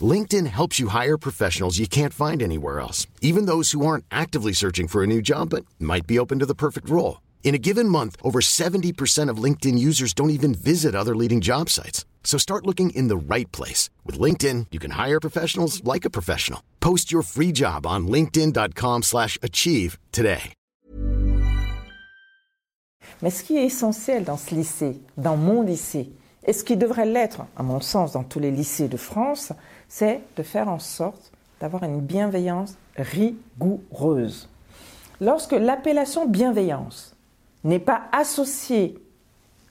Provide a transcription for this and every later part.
LinkedIn helps you hire professionals you can't find anywhere else, even those who aren't actively searching for a new job but might be open to the perfect role. In a given month, over 70% of LinkedIn users don't even visit other leading job sites. So start looking in the right place. With LinkedIn, you can hire professionals like a professional. Post your free job on linkedin.com slash achieve today. Mais ce qui est essentiel dans ce lycée, dans mon lycée, et ce qui devrait l'être, à mon sens, dans tous les lycées de France, c'est de faire en sorte d'avoir une bienveillance rigoureuse. Lorsque l'appellation bienveillance n'est pas associée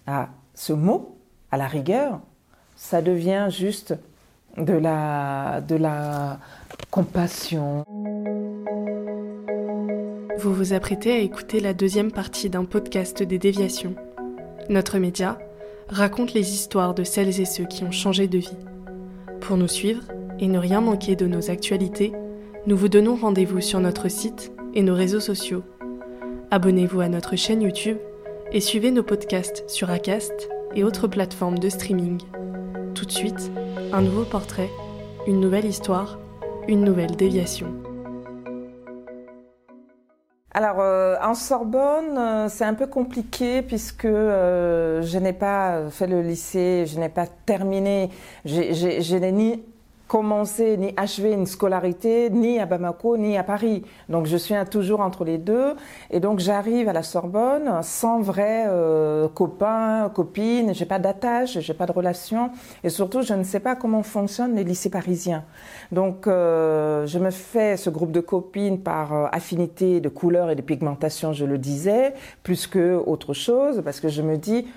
à ce mot, à la rigueur, ça devient juste de la, de la compassion. Vous vous apprêtez à écouter la deuxième partie d'un podcast des déviations. Notre média raconte les histoires de celles et ceux qui ont changé de vie. Pour nous suivre et ne rien manquer de nos actualités, nous vous donnons rendez-vous sur notre site et nos réseaux sociaux. Abonnez-vous à notre chaîne YouTube et suivez nos podcasts sur Acast et autres plateformes de streaming. Tout de suite, un nouveau portrait, une nouvelle histoire, une nouvelle déviation. Alors, euh, en Sorbonne, euh, c'est un peu compliqué puisque euh, je n'ai pas fait le lycée, je n'ai pas terminé, je n'ai ni commencé ni achevé une scolarité ni à Bamako ni à Paris. Donc je suis toujours entre les deux et donc j'arrive à la Sorbonne sans vrai euh, copain, copine, j'ai pas d'attache, j'ai pas de relation et surtout je ne sais pas comment fonctionnent les lycées parisiens. Donc euh, je me fais ce groupe de copines par euh, affinité de couleur et de pigmentation, je le disais, plus que autre chose parce que je me dis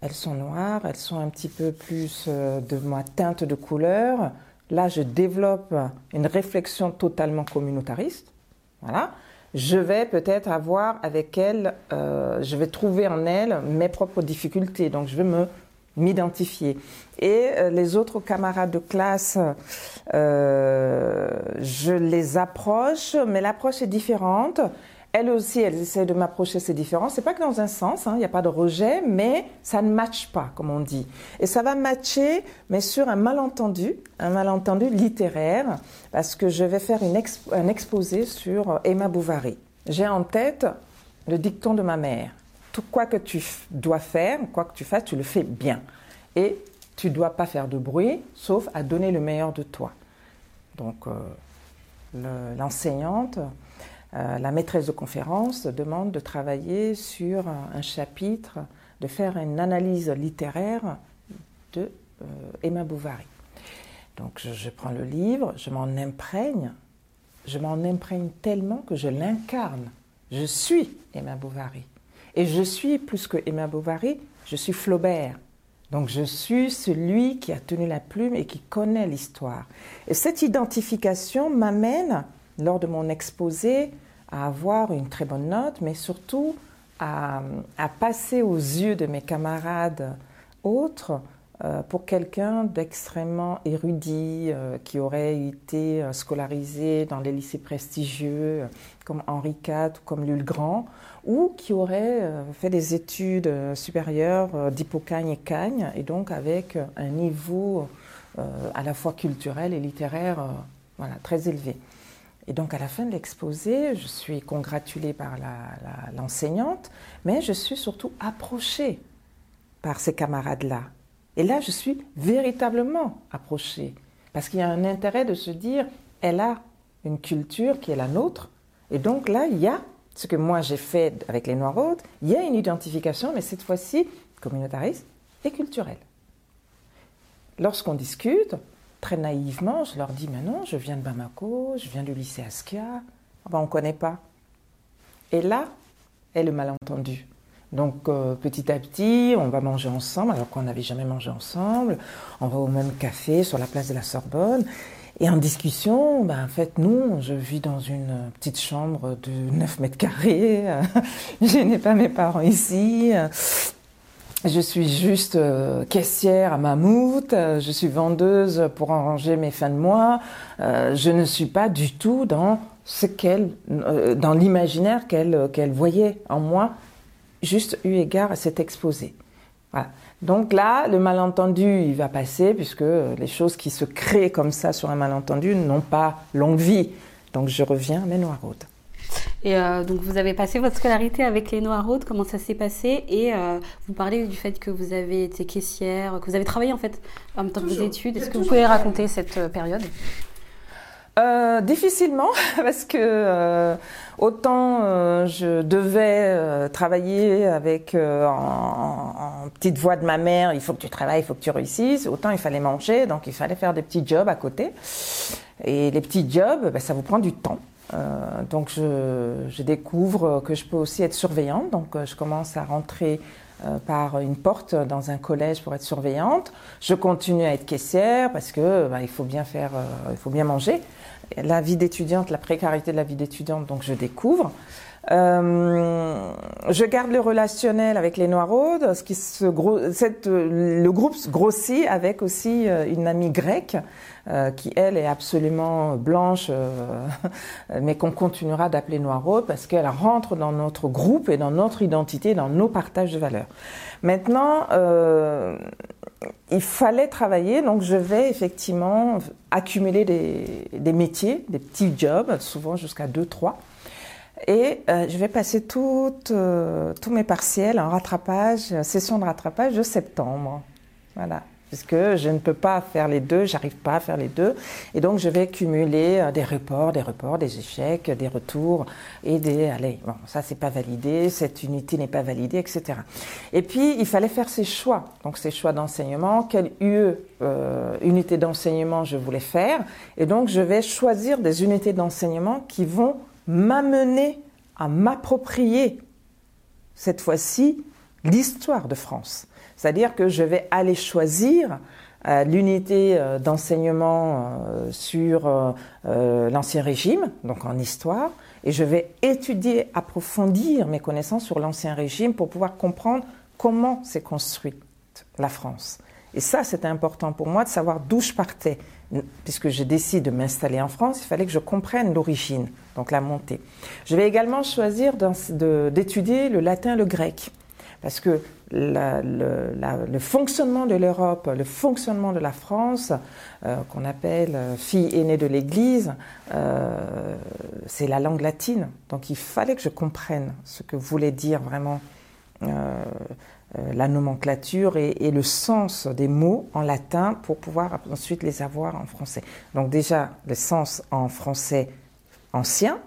elles sont noires, elles sont un petit peu plus de ma teinte de couleur. Là, je développe une réflexion totalement communautariste. Voilà. Je vais peut-être avoir avec elle, euh, je vais trouver en elle mes propres difficultés. Donc, je vais me m'identifier. Et euh, les autres camarades de classe, euh, je les approche, mais l'approche est différente. Elle aussi, elle essaie de m'approcher, c'est différent. C'est pas que dans un sens, hein, il n'y a pas de rejet, mais ça ne matche pas, comme on dit. Et ça va matcher, mais sur un malentendu, un malentendu littéraire, parce que je vais faire un exposé sur Emma Bovary. J'ai en tête le dicton de ma mère. Tout quoi que tu dois faire, quoi que tu fasses, tu le fais bien. Et tu dois pas faire de bruit, sauf à donner le meilleur de toi. Donc, euh, l'enseignante euh, la maîtresse de conférence demande de travailler sur un chapitre, de faire une analyse littéraire de euh, Emma Bovary. Donc je, prends le livre, je m'en imprègne, je m'en imprègne tellement que je l'incarne. Je suis Emma Bovary. Et je suis plus que Emma Bovary, je suis Flaubert. Donc je suis celui qui a tenu la plume et qui connaît l'histoire. Et cette identification m'amène lors de mon exposé à avoir une très bonne note, mais surtout à, passer aux yeux de mes camarades autres euh, pour quelqu'un d'extrêmement érudit, euh, qui aurait été euh, scolarisé dans les lycées prestigieux comme Henri IV ou comme Lul Grand, ou qui aurait fait des études supérieures d'Hippocagne et Cagne, et donc avec un niveau à la fois culturel et littéraire voilà, très élevé. Et donc à la fin de l'exposé, je suis congratulée par l'enseignante, mais je suis surtout approchée par ces camarades-là. Et là, je suis véritablement approchée, parce qu'il y a un intérêt de se dire, elle a une culture qui est la nôtre, et donc là, il y a ce que moi j'ai fait avec les Noirs il y a une identification, mais cette fois-ci communautariste et culturelle. Lorsqu'on discute, très naïvement, je leur dis Mais non, je viens de Bamako, je viens du lycée Askia. Ah ben, on ne connaît pas. Et là est le malentendu. Donc euh, petit à petit, on va manger ensemble, alors qu'on n'avait jamais mangé ensemble. On va au même café sur la place de la Sorbonne. Et en discussion, ben, en fait, nous, je vis dans une petite chambre de 9 mètres carrés. je n'ai pas mes parents ici. Je suis juste euh, caissière à Mammouth, euh, je suis vendeuse pour arranger mes fins de mois. Euh, je ne suis pas du tout dans ce qu'elle, dans l'imaginaire qu'elle qu'elle voyait en moi, juste eu égard à cet exposé. Voilà. Donc là, le malentendu, il va passer puisque les choses qui se créent comme ça sur un malentendu n'ont pas longue vie. Donc je reviens à mes Noiraudes. Et euh, donc vous avez passé votre scolarité avec les Noiraudes, comment ça s'est passé? Et euh, vous parlez du fait que vous avez été caissière, que vous avez travaillé en fait en même temps que vos études. Est-ce que vous pouvez raconter cette euh, période? Difficilement, parce que autant je devais travailler avec en, petite voix de ma mère, il faut que tu travailles, il faut que tu réussisses, autant il fallait manger, donc il fallait faire des petits jobs à côté. Et les petits jobs, ben, ça vous prend du temps. Euh, donc je, découvre que je peux aussi être surveillante. Donc euh, je commence à rentrer euh, par une porte dans un collège pour être surveillante. Je continue à être caissière parce que bah, il faut bien faire, il faut bien manger. La vie d'étudiante, la précarité de la vie d'étudiante, donc je découvre. Je garde le relationnel avec les Noiraudes, ce qui se cette, le groupe grossit avec aussi une amie grecque euh, qui elle est absolument blanche, euh, mais qu'on continuera d'appeler Noiraude parce qu'elle rentre dans notre groupe et dans notre identité, dans nos partages de valeurs. Maintenant, euh, il fallait travailler, donc je vais effectivement accumuler des, des métiers, des petits jobs, souvent jusqu'à 2-3. Et je vais passer toutes, tous mes partiels en rattrapage, session de rattrapage de septembre. Voilà. Puisque je ne peux pas faire les deux, j'arrive pas à faire les deux, et donc je vais cumuler euh, des reports, des reports, des échecs, des retours et des allez, bon, ça c'est pas validé, cette unité n'est pas validée, etc. Et puis il fallait faire ses choix, donc ses choix d'enseignement, quelle UE, euh, unité d'enseignement je voulais faire, et donc je vais choisir des unités d'enseignement qui vont m'amener à m'approprier cette fois-ci l'histoire de France. C'est-à-dire que je vais aller choisir euh, l'unité euh, d'enseignement euh, sur l'Ancien Régime, donc en histoire, et je vais étudier, approfondir mes connaissances sur l'Ancien Régime pour pouvoir comprendre comment s'est construite la France. Et ça, c'était important pour moi de savoir d'où je partais. Puisque je décide de m'installer en France, il fallait que je comprenne l'origine, donc la montée. Je vais également choisir d'étudier le latin le grec. Parce que le, fonctionnement de l'Europe, le fonctionnement de la France, euh, qu'on appelle euh, fille aînée de l'Église, euh, c'est la langue latine. Donc il fallait que je comprenne ce que voulait dire vraiment la nomenclature et, et, le sens des mots en latin pour pouvoir ensuite les avoir en français. Donc déjà le sens en français ancien,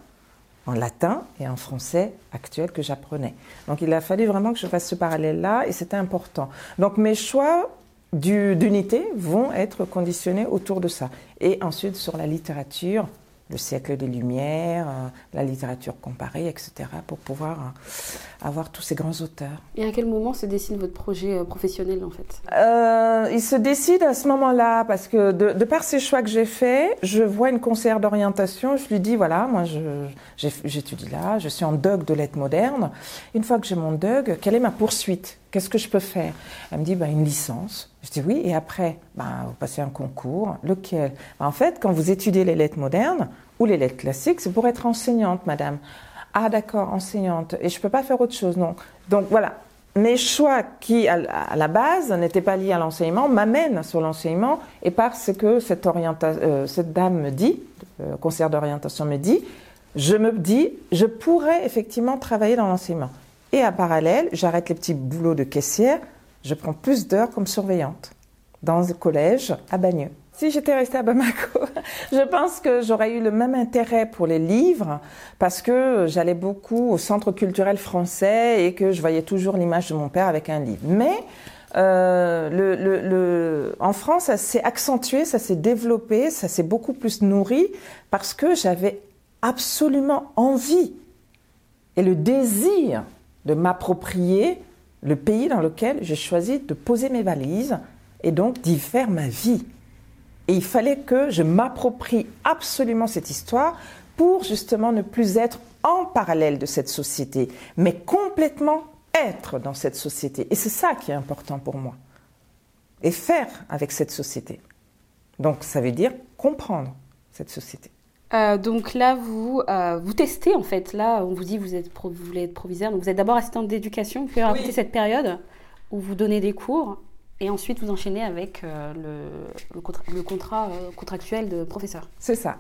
en latin et en français actuel que j'apprenais. Donc il a fallu vraiment que je fasse ce parallèle-là et c'était important. Donc mes choix d'unité vont être conditionnés autour de ça. Et ensuite sur la littérature, le siècle des Lumières, euh, la littérature comparée, etc., pour pouvoir euh, avoir tous ces grands auteurs. Et à quel moment se dessine votre projet euh, professionnel en fait? Il se décide à ce moment-là, parce que de, par ces choix que j'ai faits, je vois une conseillère d'orientation, je lui dis, voilà, moi j'étudie là, je suis en DUG de lettres modernes. Une fois que j'ai mon DUG, quelle est ma poursuite? Qu'est-ce que je peux faire? Elle me dit, bah, une licence. Je dis oui, et après, bah, vous passez un concours. Lequel? Bah, En fait, quand vous étudiez les lettres modernes ou les lettres classiques, c'est pour être enseignante, madame. Ah d'accord, enseignante. Et je ne peux pas faire autre chose, non. Donc voilà, mes choix qui, à la base, n'étaient pas liés à l'enseignement, m'amènent sur l'enseignement, et parce que cette, euh, cette dame me dit, le conseiller d'orientation me dit, je me dis, je pourrais effectivement travailler dans l'enseignement. Et en parallèle, j'arrête les petits boulots de caissière, je prends plus d'heures comme surveillante dans un collège à Bagneux. Si j'étais restée à Bamako, je pense que j'aurais eu le même intérêt pour les livres parce que j'allais beaucoup au centre culturel français et que je voyais toujours l'image de mon père avec un livre. Mais euh, le, le, en France, ça s'est accentué, ça s'est développé, ça s'est beaucoup plus nourri parce que j'avais absolument envie et le désir de m'approprier le pays dans lequel j'ai choisi de poser mes valises et donc d'y faire ma vie. Et il fallait que je m'approprie absolument cette histoire pour justement ne plus être en parallèle de cette société, mais complètement être dans cette société. Et c'est ça qui est important pour moi. Et faire avec cette société. Donc ça veut dire comprendre cette société. Euh, donc là, vous, euh, vous testez en fait. Là, on vous dit vous, êtes vous voulez être proviseur. Donc vous êtes d'abord assistante d'éducation. Vous pouvez raconter cette période où vous donnez des cours et ensuite vous enchaînez avec euh, le, le, contrat contractuel de professeur. C'est ça.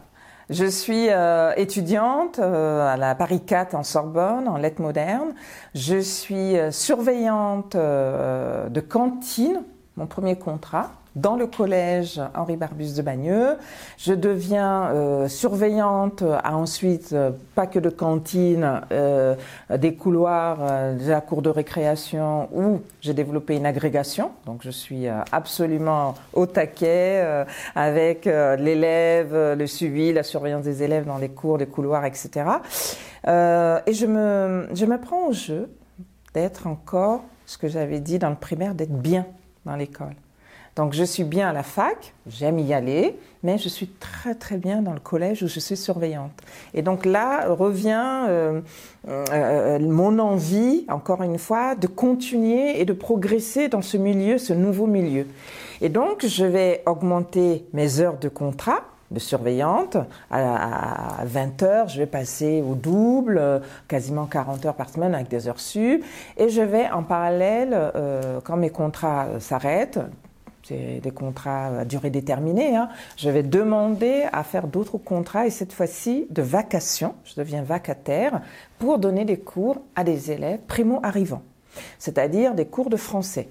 Je suis étudiante à la Paris 4 en Sorbonne, en lettres modernes. Je suis surveillante de cantine, mon premier contrat dans le collège Henri Barbus de Bagneux. Je deviens euh, surveillante à ensuite, euh, pas que de cantine, euh, des couloirs de la cour de récréation où j'ai développé une agrégation. Donc je suis absolument au taquet avec l'élève, le suivi, la surveillance des élèves dans les cours, les couloirs, etc. et je me, je me prends au jeu d'être encore, ce que j'avais dit dans le primaire, d'être bien dans l'école. Donc je suis bien à la fac, j'aime y aller, mais je suis très très bien dans le collège où je suis surveillante. Et donc là revient euh, euh, mon envie, encore une fois, de continuer et de progresser dans ce milieu, ce nouveau milieu. Et donc je vais augmenter mes heures de contrat de surveillante. À, 20 heures, je vais passer au double, quasiment 40 heures par semaine avec des heures sub. Et je vais en parallèle, euh, quand mes contrats s'arrêtent, c'est des contrats à durée déterminée. Hein. Je vais demander à faire d'autres contrats et cette fois-ci de vacation. Je deviens vacataire pour donner des cours à des élèves primo-arrivants, c'est-à-dire des cours de français.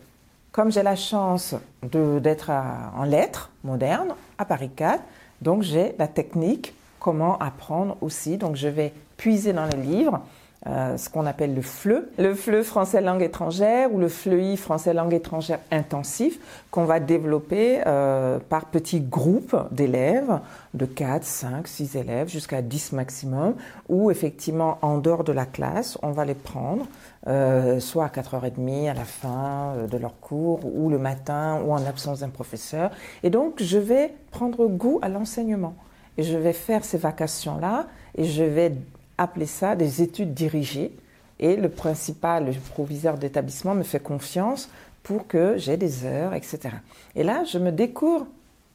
Comme j'ai la chance d'être en lettres modernes à Paris 4, donc j'ai la technique comment apprendre aussi. Donc je vais puiser dans les livres euh, ce qu'on appelle le FLE, le FLE français langue étrangère ou le FLEI français langue étrangère intensif qu'on va développer euh, par petits groupes d'élèves de 4, 5, 6 élèves jusqu'à 10 maximum où effectivement en dehors de la classe on va les prendre euh, soit à 4h30 à la fin de leur cours ou le matin ou en absence d'un professeur et donc je vais prendre goût à l'enseignement et je vais faire ces vacations là et je vais appeler ça des études dirigées. Et le principal, le proviseur d'établissement me fait confiance pour que j'ai des heures, etc. Et là, je me découvre,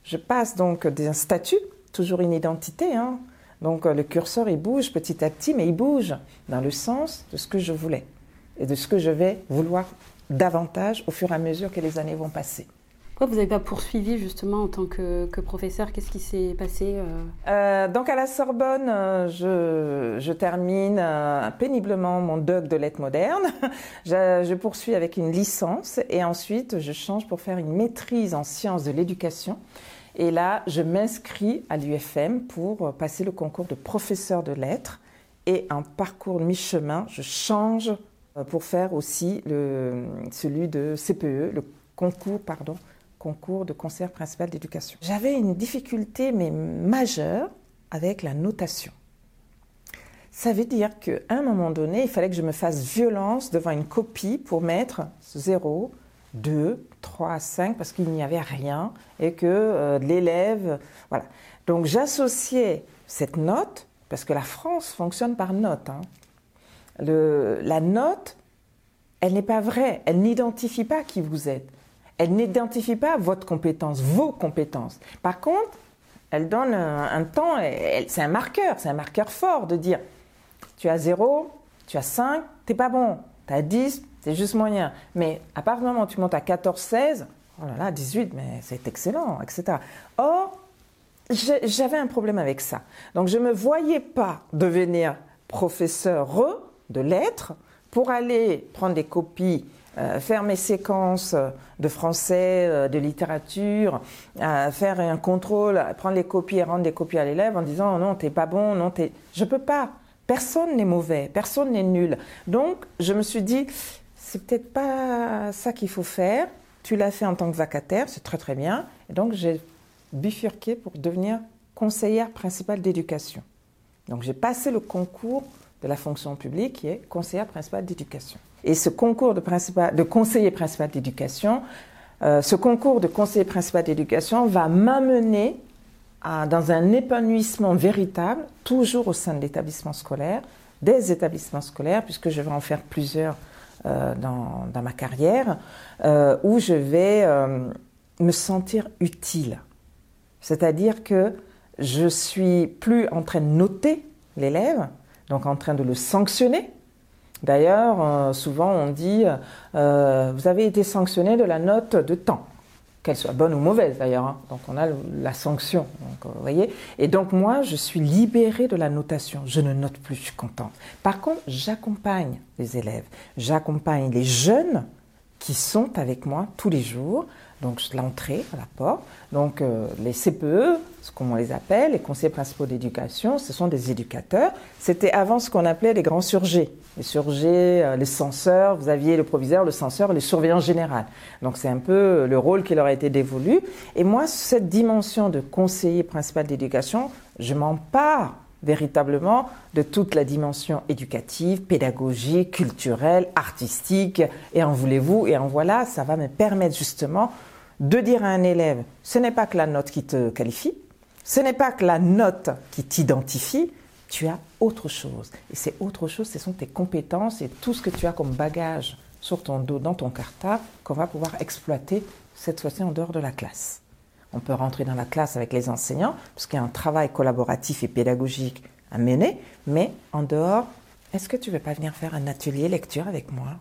je passe donc d'un statut, toujours une identité, hein. donc le curseur il bouge petit à petit, mais il bouge dans le sens de ce que je voulais et de ce que je vais vouloir davantage au fur et à mesure que les années vont passer. Pourquoi vous n'avez pas poursuivi justement en tant que, professeur? Qu'est-ce qui s'est passé euh? Euh, Donc à la Sorbonne, euh, je, termine péniblement mon doc de lettres modernes. je, je, poursuis avec une licence et ensuite je change pour faire une maîtrise en sciences de l'éducation. Et là, je m'inscris à l'UFM pour passer le concours de professeur de lettres. Et en parcours mi-chemin, je change pour faire aussi celui de CPE, le concours de concert principal d'éducation. J'avais une difficulté, mais majeure, avec la notation. Ça veut dire qu'à un moment donné, il fallait que je me fasse violence devant une copie pour mettre 0, 2, 3, 5, parce qu'il n'y avait rien et que euh, l'élève. Voilà. Donc j'associais cette note, parce que la France fonctionne par note. Hein. La note, elle n'est pas vraie, elle n'identifie pas qui vous êtes. Elle n'identifie pas votre compétence, vos compétences. Par contre, elle donne un, temps, c'est un marqueur, c'est un marqueur fort de dire tu as 0, tu as 5, t'es pas bon. Tu as 10, c'est juste moyen. Mais à partir du moment où tu montes à 14, 16, oh là là, 18, mais c'est excellent, etc. Or, j'avais un problème avec ça. Donc je ne me voyais pas devenir professeur de lettres pour aller prendre des copies euh, faire mes séquences de français, euh, de littérature, faire un contrôle, prendre les copies et rendre des copies à l'élève en disant non, t'es pas bon, non, t'es. Je peux pas. Personne n'est mauvais, personne n'est nul. Donc, je me suis dit, c'est peut-être pas ça qu'il faut faire. Tu l'as fait en tant que vacataire, c'est très très bien. Et donc, j'ai bifurqué pour devenir conseillère principale d'éducation. Donc, j'ai passé le concours de la fonction publique qui est conseillère principale d'éducation. Et ce concours de, conseiller principal d'éducation euh, ce concours de conseiller principal d'éducation va m'amener dans un épanouissement véritable, toujours au sein de l'établissement scolaire, des établissements scolaires, puisque je vais en faire plusieurs euh, dans, dans, ma carrière, euh, où je vais me sentir utile. C'est-à-dire que je suis plus en train de noter l'élève, donc en train de le sanctionner, D'ailleurs, euh, souvent on dit euh, vous avez été sanctionné de la note de temps, qu'elle soit bonne ou mauvaise d'ailleurs. Hein. Donc on a la sanction, vous voyez. Et donc moi, je suis libérée de la notation. Je ne note plus, je suis contente. Par contre, j'accompagne les élèves, j'accompagne les jeunes qui sont avec moi tous les jours donc l'entrée à la porte. Donc euh, les CPE, ce qu'on les appelle, les conseillers principaux d'éducation, ce sont des éducateurs. C'était avant ce qu'on appelait les grands surgés. Les surgés, euh, les censeurs, vous aviez le proviseur, le censeur, les surveillants généraux. Donc c'est un peu le rôle qui leur a été dévolu. Et moi, cette dimension de conseiller principal d'éducation, je m'empare véritablement de toute la dimension éducative, pédagogique, culturelle, artistique, et en voulez-vous, et en voilà, ça va me permettre justement de dire à un élève, ce n'est pas que la note qui te qualifie, ce n'est pas que la note qui t'identifie, tu as autre chose. Et c'est autre chose, ce sont tes compétences et tout ce que tu as comme bagage sur ton dos, dans ton cartable, qu'on va pouvoir exploiter cette fois-ci en dehors de la classe. On peut rentrer dans la classe avec les enseignants, parce qu'il y a un travail collaboratif et pédagogique à mener, mais en dehors, est-ce que tu veux pas venir faire un atelier lecture avec moi?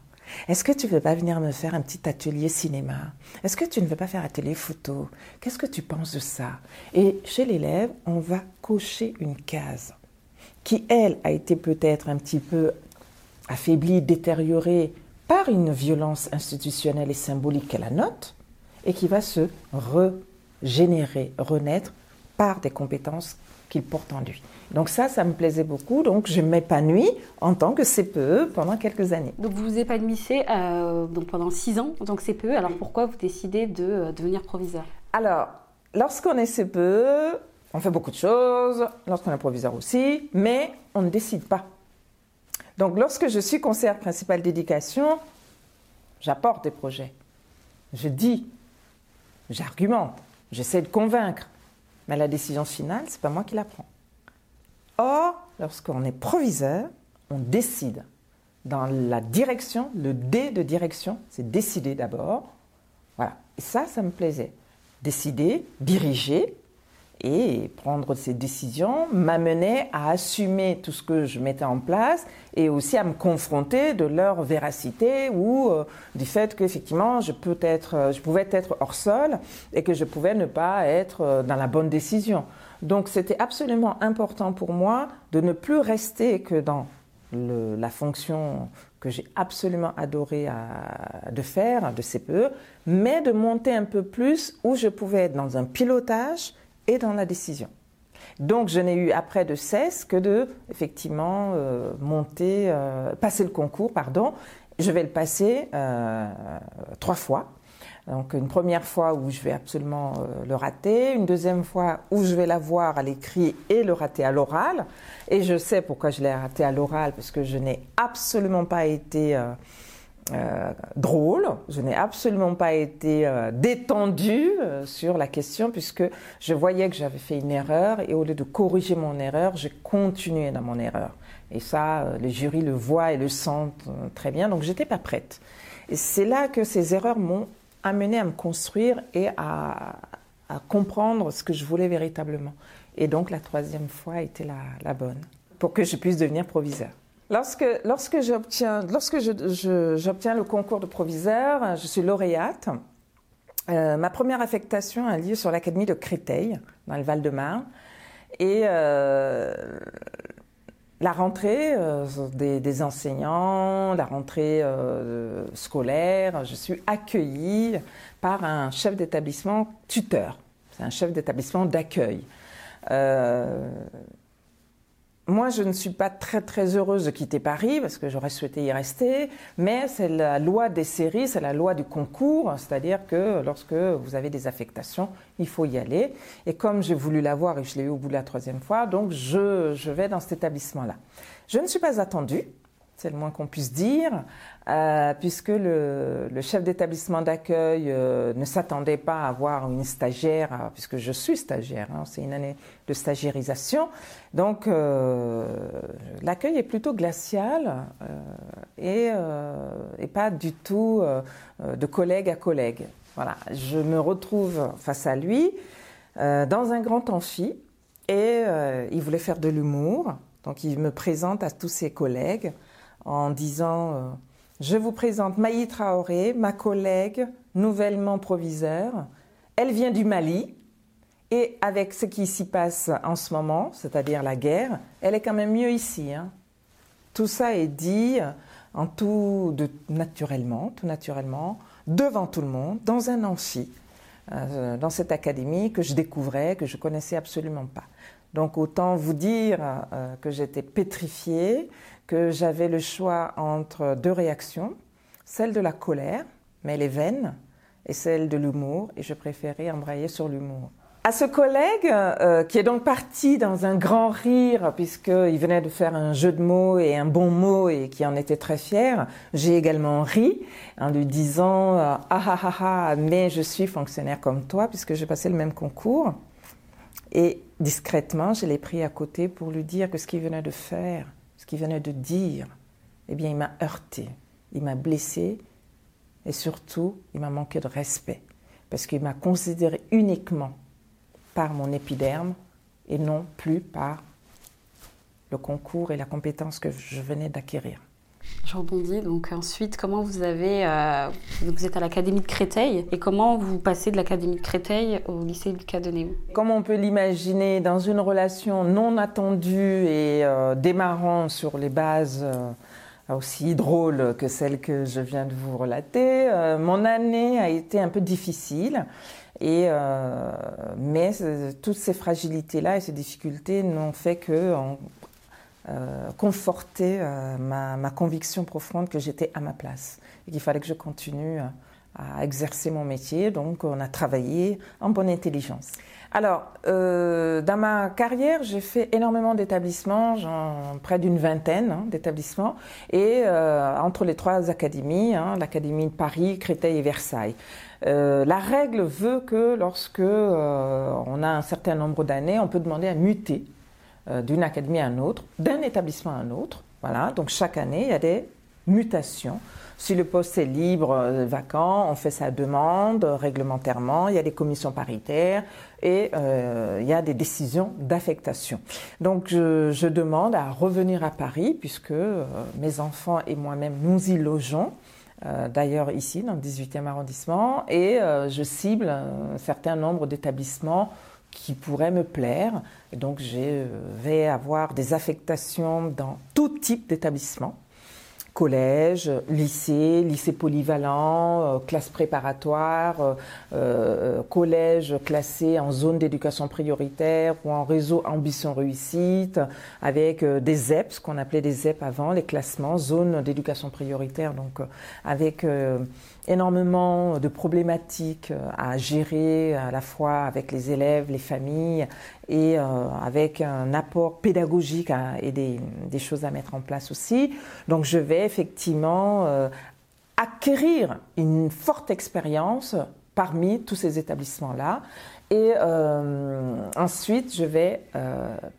Est-ce que tu ne veux pas venir me faire un petit atelier cinéma? Est-ce que tu ne veux pas faire atelier photo? Qu'est-ce que tu penses de ça? Et chez l'élève, on va cocher une case qui, elle, a été peut-être un petit peu affaiblie, détériorée par une violence institutionnelle et symbolique qu'est la note, et qui va se régénérer, renaître par des compétences qu'il porte en lui. Donc ça, ça me plaisait beaucoup. Donc je m'épanouis en tant que CPE pendant quelques années. Donc vous vous épanouissez euh, donc pendant six ans en tant que CPE. Alors pourquoi vous décidez de euh, devenir proviseur? Alors, lorsqu'on est CPE, on fait beaucoup de choses. Lorsqu'on est proviseur aussi, mais on ne décide pas. Donc lorsque je suis conseillère principale d'éducation, j'apporte des projets. Je dis, j'argumente, j'essaie de convaincre. Mais la décision finale, c'est pas moi qui la prends. Or, lorsqu'on est proviseur, on décide dans la direction, le D de direction, c'est décider d'abord. Voilà. Et ça, ça me plaisait. Décider, diriger et prendre ces décisions m'amenait à assumer tout ce que je mettais en place et aussi à me confronter de leur véracité ou euh, du fait qu'effectivement je, peux être, je pouvais être hors sol et que je pouvais ne pas être euh, dans la bonne décision. Donc c'était absolument important pour moi de ne plus rester que dans la fonction que j'ai absolument adoré de faire, de CPE, mais de monter un peu plus où je pouvais être dans un pilotage et dans la décision. Donc je n'ai eu après de cesse que de effectivement euh, monter, euh, passer le concours, pardon. Je vais le passer euh, trois fois donc une première fois où je vais absolument euh, le rater, une deuxième fois où je vais l'avoir à l'écrit et le rater à l'oral. Et je sais pourquoi je l'ai raté à l'oral, parce que je n'ai absolument pas été euh, euh, drôle, je n'ai absolument pas été détendue sur la question, puisque je voyais que j'avais fait une erreur, et au lieu de corriger mon erreur, j'ai continué dans mon erreur. Et ça, les jurys le voient et le sentent très bien, donc j'étais pas prête. Et c'est là que ces erreurs m'ont amené à me construire et à, comprendre ce que je voulais véritablement. Et donc la troisième fois était la, la bonne pour que je puisse devenir proviseur. Lorsque, lorsque j'obtiens lorsque j'obtiens le concours de proviseur, je suis lauréate. Euh, ma première affectation a lieu sur l'académie de Créteil, dans le Val-de-Marne. Et euh, la rentrée euh, des, enseignants, la rentrée scolaire, je suis accueillie par un chef d'établissement tuteur. C'est un chef d'établissement d'accueil. Moi, je ne suis pas très très heureuse de quitter Paris parce que j'aurais souhaité y rester, mais c'est la loi des séries, c'est la loi du concours, c'est-à-dire que lorsque vous avez des affectations, il faut y aller. Et comme j'ai voulu l'avoir et je l'ai eu au bout de la troisième fois, donc je, je vais dans cet établissement-là. Je ne suis pas attendue c'est le moins qu'on puisse dire, euh, puisque le, chef d'établissement d'accueil euh, ne s'attendait pas à avoir une stagiaire, euh, puisque je suis stagiaire, hein, c'est une année de stagiarisation. Donc l'accueil est plutôt glacial et, et, pas du tout de collègue à collègue. Voilà, je me retrouve face à lui dans un grand amphi et il voulait faire de l'humour. Donc il me présente à tous ses collègues en disant euh, Je vous présente Maï Traoré, ma collègue nouvellement proviseur. Elle vient du Mali et avec ce qui s'y passe en ce moment, c'est-à-dire la guerre, elle est quand même mieux ici. Hein. Tout ça est dit en tout naturellement, tout naturellement, devant tout le monde, dans un amphi, euh, dans cette académie que je découvrais, que je connaissais absolument pas. Donc autant vous dire euh, que j'étais pétrifiée, que j'avais le choix entre deux réactions, celle de la colère, mais elle est vaine, et celle de l'humour, et je préférais embrayer sur l'humour. À ce collègue, euh, qui est donc parti dans un grand rire, puisqu'il venait de faire un jeu de mots et un bon mot, et qui en était très fier, j'ai également ri en lui disant euh, Ah ah ah ah, mais je suis fonctionnaire comme toi, puisque j'ai passé le même concours. Et discrètement, je l'ai pris à côté pour lui dire que ce qu'il venait de faire, ce qu'il venait de dire, eh bien, il m'a heurté, il m'a blessé et surtout, il m'a manqué de respect parce qu'il m'a considéré uniquement par mon épiderme et non plus par le concours et la compétence que je venais d'acquérir. Je rebondis. Donc ensuite, comment vous avez, euh, vous êtes à l'académie de Créteil et comment vous passez de l'académie de Créteil au lycée Lucas de Comme on peut l'imaginer, dans une relation non attendue et euh, démarrant sur les bases euh, aussi drôles que celles que je viens de vous relater, mon année a été un peu difficile. Et mais toutes ces fragilités-là et ces difficultés n'ont fait que euh, conforter euh, ma, conviction profonde que j'étais à ma place et qu'il fallait que je continue euh, à exercer mon métier. Donc, on a travaillé en bonne intelligence. Alors, dans ma carrière, j'ai fait énormément d'établissements, près d'une vingtaine hein, d'établissements, et entre les trois académies, hein, l'académie de Paris, Créteil et Versailles. la règle veut que lorsque on a un certain nombre d'années, on peut demander à muter euh, d'une académie à une autre, d'un établissement à un autre. Voilà, donc chaque année, il y a des mutations. Si le poste est libre, euh, vacant, on fait sa demande réglementairement, il y a des commissions paritaires et euh, il y a des décisions d'affectation. Donc je, demande à revenir à Paris puisque mes enfants et moi-même nous y logeons. D'ailleurs ici dans le 18e arrondissement et je cible un certain nombre d'établissements qui pourrait me plaire. Donc, je vais avoir des affectations dans tout type d'établissement collège, lycée, lycée polyvalent, euh, classe préparatoire, euh, collège classé en zone d'éducation prioritaire ou en réseau ambition réussite, avec des ZEP, ce qu'on appelait des ZEP avant, les classements, zone d'éducation prioritaire, donc avec énormément de problématiques euh, à gérer à la fois avec les élèves, les familles et euh, avec un apport pédagogique et des, choses à mettre en place aussi. Donc je vais effectivement euh, acquérir une forte expérience parmi tous ces établissements-là. Et ensuite, je vais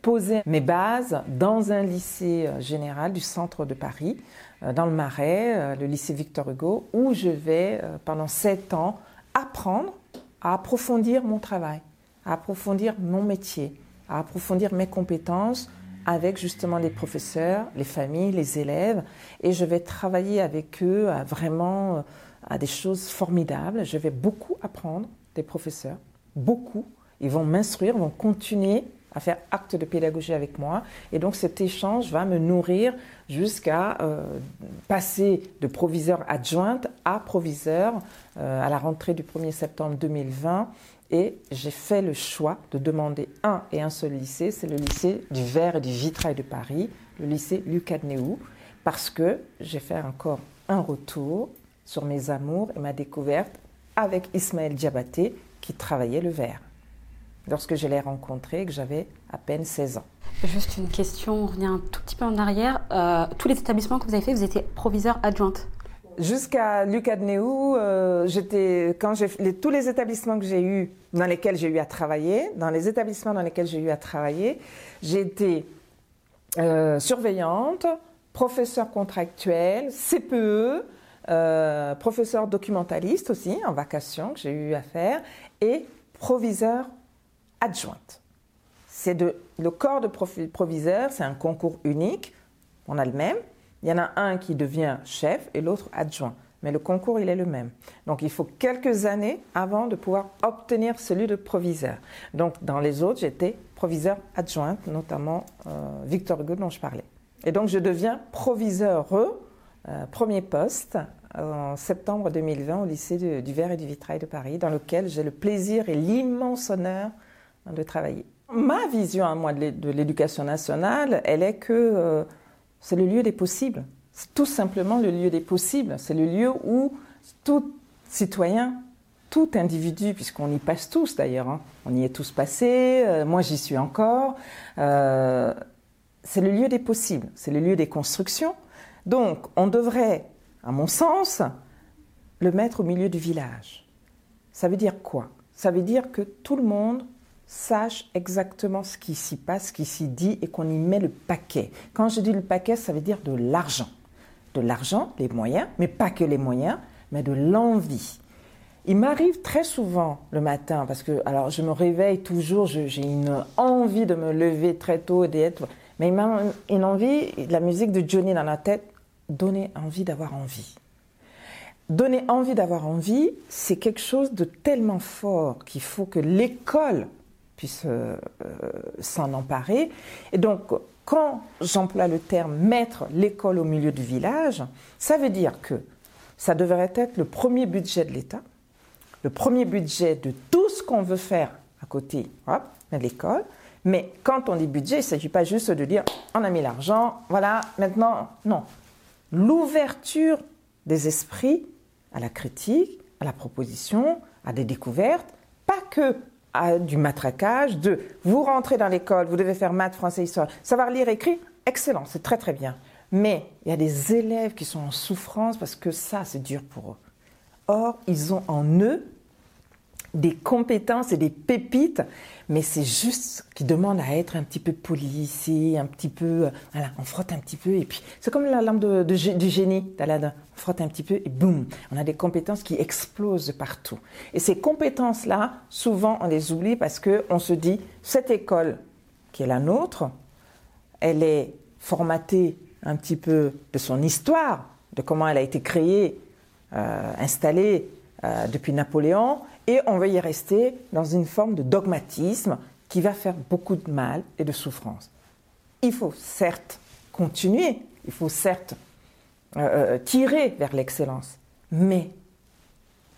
poser mes bases dans un lycée général du centre de Paris, euh, dans le Marais, euh, le lycée Victor Hugo, où je vais euh, pendant sept ans apprendre à approfondir mon travail, à approfondir mon métier, à approfondir mes compétences avec justement les professeurs, les familles, les élèves, et je vais travailler avec eux à vraiment à des choses formidables. Je vais beaucoup apprendre des professeurs, beaucoup. Ils vont m'instruire, vont continuer à faire acte de pédagogie avec moi. Et donc cet échange va me nourrir jusqu'à euh, passer de proviseur adjointe à proviseur euh, à la rentrée du 1er septembre 2020. Et j'ai fait le choix de demander un et un seul lycée, c'est le lycée du verre et du vitrail de Paris, le lycée Lucas parce que j'ai fait encore un retour sur mes amours et ma découverte avec Ismaël Diabaté qui travaillait le verre. Lorsque je l'ai rencontré, que j'avais à peine 16 ans. Juste une question, on revient un tout petit peu en arrière. Euh, tous les établissements que vous avez fait, vous étiez proviseur adjointe Jusqu'à Lucadnéou, euh, j'étais quand j'ai les, tous les établissements que j'ai eu, dans lesquels j'ai eu à travailler, dans les établissements dans lesquels j'ai eu à travailler, j'ai été euh, surveillante, professeur contractuel, CPE, professeur documentaliste aussi en vacation que j'ai eu à faire et proviseur adjointe. C'est le corps de proviseur, c'est un concours unique. On a le même. Il y en a un qui devient chef et l'autre adjoint. Mais le concours, il est le même. Donc, il faut quelques années avant de pouvoir obtenir celui de proviseur. Donc, dans les autres, j'étais proviseur adjointe, notamment euh, Victor Hugo dont je parlais. Et donc, je deviens proviseur, euh, premier poste, en septembre 2020 au lycée du Verre et du Vitrail de Paris, dans lequel j'ai le plaisir et l'immense honneur de travailler. Ma vision à moi de l'éducation nationale, elle est que euh, c'est le lieu des possibles. C'est tout simplement le lieu des possibles. C'est le lieu où tout citoyen, tout individu, puisqu'on y passe tous d'ailleurs, hein, on y est tous passés, euh, moi j'y suis encore, euh, c'est le lieu des possibles, c'est le lieu des constructions. Donc on devrait, à mon sens, le mettre au milieu du village. Ça veut dire quoi? Ça veut dire que tout le monde sache exactement ce qui s'y passe, ce qui s'y dit et qu'on y met le paquet. Quand je dis le paquet, ça veut dire de l'argent. De l'argent, les moyens, mais pas que les moyens, mais de l'envie. Il m'arrive très souvent le matin, parce que alors je me réveille toujours, j'ai une envie de me lever très tôt et d'être. Mais il m'a une envie, la musique de Johnny dans la tête, donner envie d'avoir envie. Donner envie d'avoir envie, c'est quelque chose de tellement fort qu'il faut que l'école puisse euh, euh, s'en emparer. Et donc, quand j'emploie le terme mettre l'école au milieu du village, ça veut dire que ça devrait être le premier budget de l'État, le premier budget de tout ce qu'on veut faire à côté de l'école. Mais quand on dit budget, il ne s'agit pas juste de dire on a mis l'argent, voilà, maintenant, non. L'ouverture des esprits à la critique, à la proposition, à des découvertes, pas que du matraquage, de vous rentrez dans l'école, vous devez faire maths, français, histoire, savoir lire, écrire, excellent, c'est très très bien. Mais il y a des élèves qui sont en souffrance parce que ça, c'est dur pour eux. Or, ils ont en eux des compétences et des pépites, mais c'est juste qui demande à être un petit peu polissé, un petit peu, euh, voilà, on frotte un petit peu et puis c'est comme la lampe de, du génie on frotte un petit peu et boum, on a des compétences qui explosent partout. Et ces compétences-là, souvent on les oublie parce que on se dit cette école qui est la nôtre, elle est formatée un petit peu de son histoire, de comment elle a été créée, euh, installée euh, depuis Napoléon, et on va y rester dans une forme de dogmatisme qui va faire beaucoup de mal et de souffrance. Il faut certes continuer, il faut certes euh, euh, tirer vers l'excellence, mais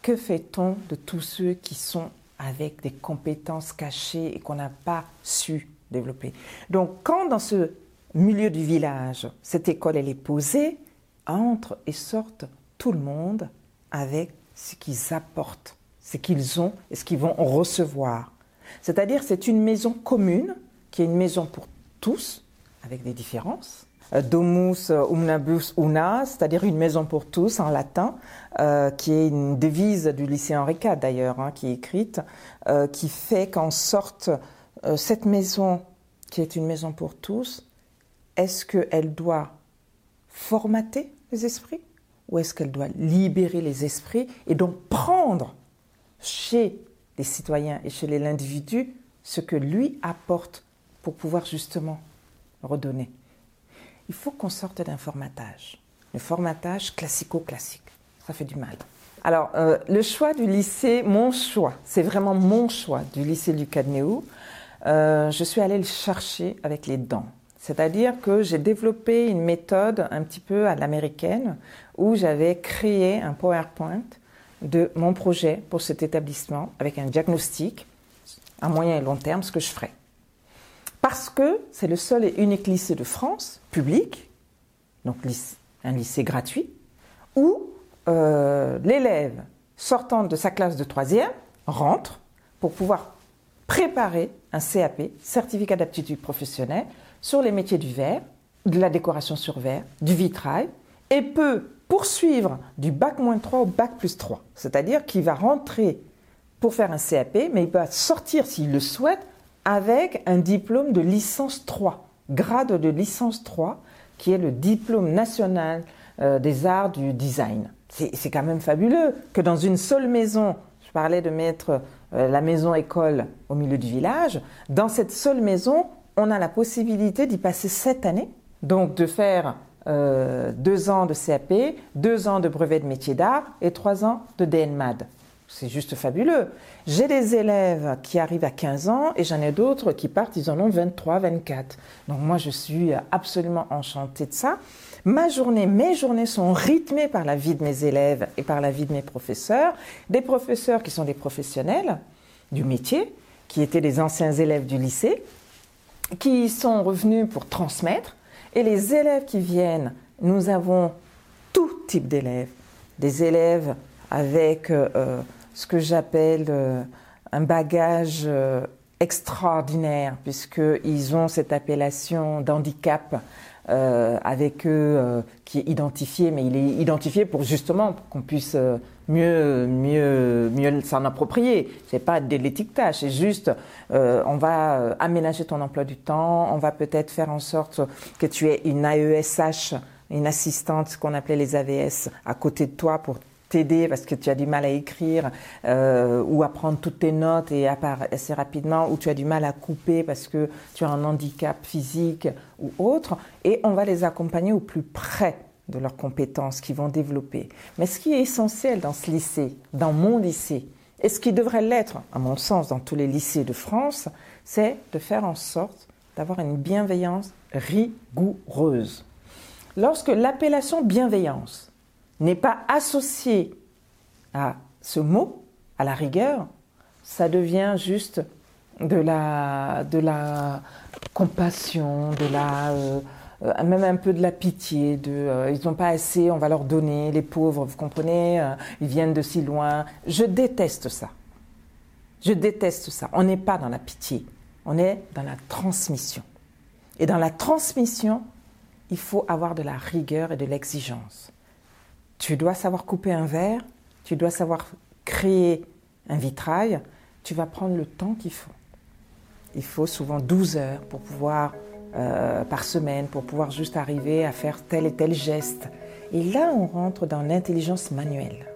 que fait-on de tous ceux qui sont avec des compétences cachées et qu'on n'a pas su développer? Donc quand dans ce milieu du village, cette école elle est posée, entre et sortent tout le monde avec ce qu'ils apportent ce qu'ils ont et ce qu'ils vont recevoir. C'est-à-dire c'est une maison commune qui est une maison pour tous, avec des différences. Euh, Domus umnabus una, c'est-à-dire une maison pour tous en latin, euh, qui est une devise du lycée Henri IV d'ailleurs, hein, qui est écrite, euh, qui fait qu'en sorte cette maison qui est une maison pour tous, est-ce qu'elle doit formater les esprits ou est-ce qu'elle doit libérer les esprits et donc prendre chez les citoyens et chez l'individu ce que lui apporte pour pouvoir justement redonner. Il faut qu'on sorte d'un formatage, le formatage classico-classique. Ça fait du mal. Alors, euh, le choix du lycée, mon choix, c'est vraiment mon choix du lycée du Euh, je suis allée le chercher avec les dents. C'est-à-dire que j'ai développé une méthode un petit peu à l'américaine où j'avais créé un PowerPoint de mon projet pour cet établissement avec un diagnostic à moyen et long terme, ce que je ferai. Parce que c'est le seul et unique lycée de France, public, donc un lycée gratuit, où euh, l'élève sortant de sa classe de troisième rentre pour pouvoir préparer un CAP, certificat d'aptitude professionnelle, sur les métiers du verre, de la décoration sur verre, du vitrail, et peut poursuivre du bac 3 au bac plus 3. C'est-à-dire qu'il va rentrer pour faire un CAP, mais il va sortir, s'il le souhaite, avec un diplôme de licence 3, grade de licence 3, qui est le diplôme national euh, des arts du design. C'est quand même fabuleux que dans une seule maison, je parlais de mettre euh, la maison école au milieu du village, dans cette seule maison, on a la possibilité d'y passer sept années, donc de faire euh, deux ans de CAP, deux ans de brevet de métier d'art et trois ans de DNMAD. C'est juste fabuleux. J'ai des élèves qui arrivent à 15 ans et j'en ai d'autres qui partent, ils en ont 23, 24. Donc moi, je suis absolument enchantée de ça. Ma journée, mes journées sont rythmées par la vie de mes élèves et par la vie de mes professeurs. Des professeurs qui sont des professionnels du métier, qui étaient des anciens élèves du lycée, qui sont revenus pour transmettre. Et les élèves qui viennent, nous avons tout type d'élèves. Des élèves avec euh, euh, ce que j'appelle euh, un bagage extraordinaire, puisqu'ils ont cette appellation d'handicap avec eux qui est identifié, mais il est identifié pour justement qu'on puisse mieux, mieux, mieux s'en approprier. C'est pas de l'étiquetage, c'est juste on va aménager ton emploi du temps, on va peut-être faire en sorte que tu aies une AESH, une assistante, qu'on appelait les AVS, à côté de toi pour t'aider parce que tu as du mal à écrire euh, ou à prendre toutes tes notes et à part assez rapidement ou tu as du mal à couper parce que tu as un handicap physique ou autre et on va les accompagner au plus près de leurs compétences qu'ils vont développer. Mais ce qui est essentiel dans ce lycée, dans mon lycée, et ce qui devrait l'être, à mon sens, dans tous les lycées de France, c'est de faire en sorte d'avoir une bienveillance rigoureuse. Lorsque l'appellation bienveillance n'est pas associé à ce mot, à la rigueur, ça devient juste de la, de la compassion, de la, euh, même un peu de la pitié, euh, ils n'ont pas assez, on va leur donner, les pauvres, vous comprenez, ils viennent de si loin. Je déteste ça. Je déteste ça. On n'est pas dans la pitié, on est dans la transmission. Et dans la transmission, il faut avoir de la rigueur et de l'exigence. Tu dois savoir couper un verre, tu dois savoir créer un vitrail, tu vas prendre le temps qu'il faut. Il faut souvent 12 heures pour pouvoir, euh, par semaine, pour pouvoir juste arriver à faire tel et tel geste. Et là, on rentre dans l'intelligence manuelle.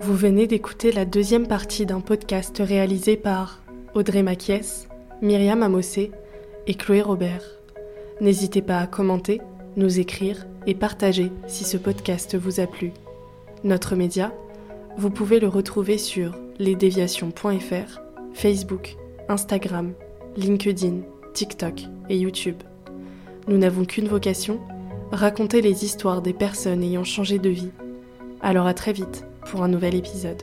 Vous venez d'écouter la deuxième partie d'un podcast réalisé par Audrey Maquies, Myriam Amossé et Chloé Robert. N'hésitez pas à commenter, nous écrire et partager si ce podcast vous a plu. Notre média, vous pouvez le retrouver sur lesdéviations.fr, Facebook, Instagram, LinkedIn, TikTok et YouTube. Nous n'avons qu'une vocation, raconter les histoires des personnes ayant changé de vie. Alors à très vite pour un nouvel épisode.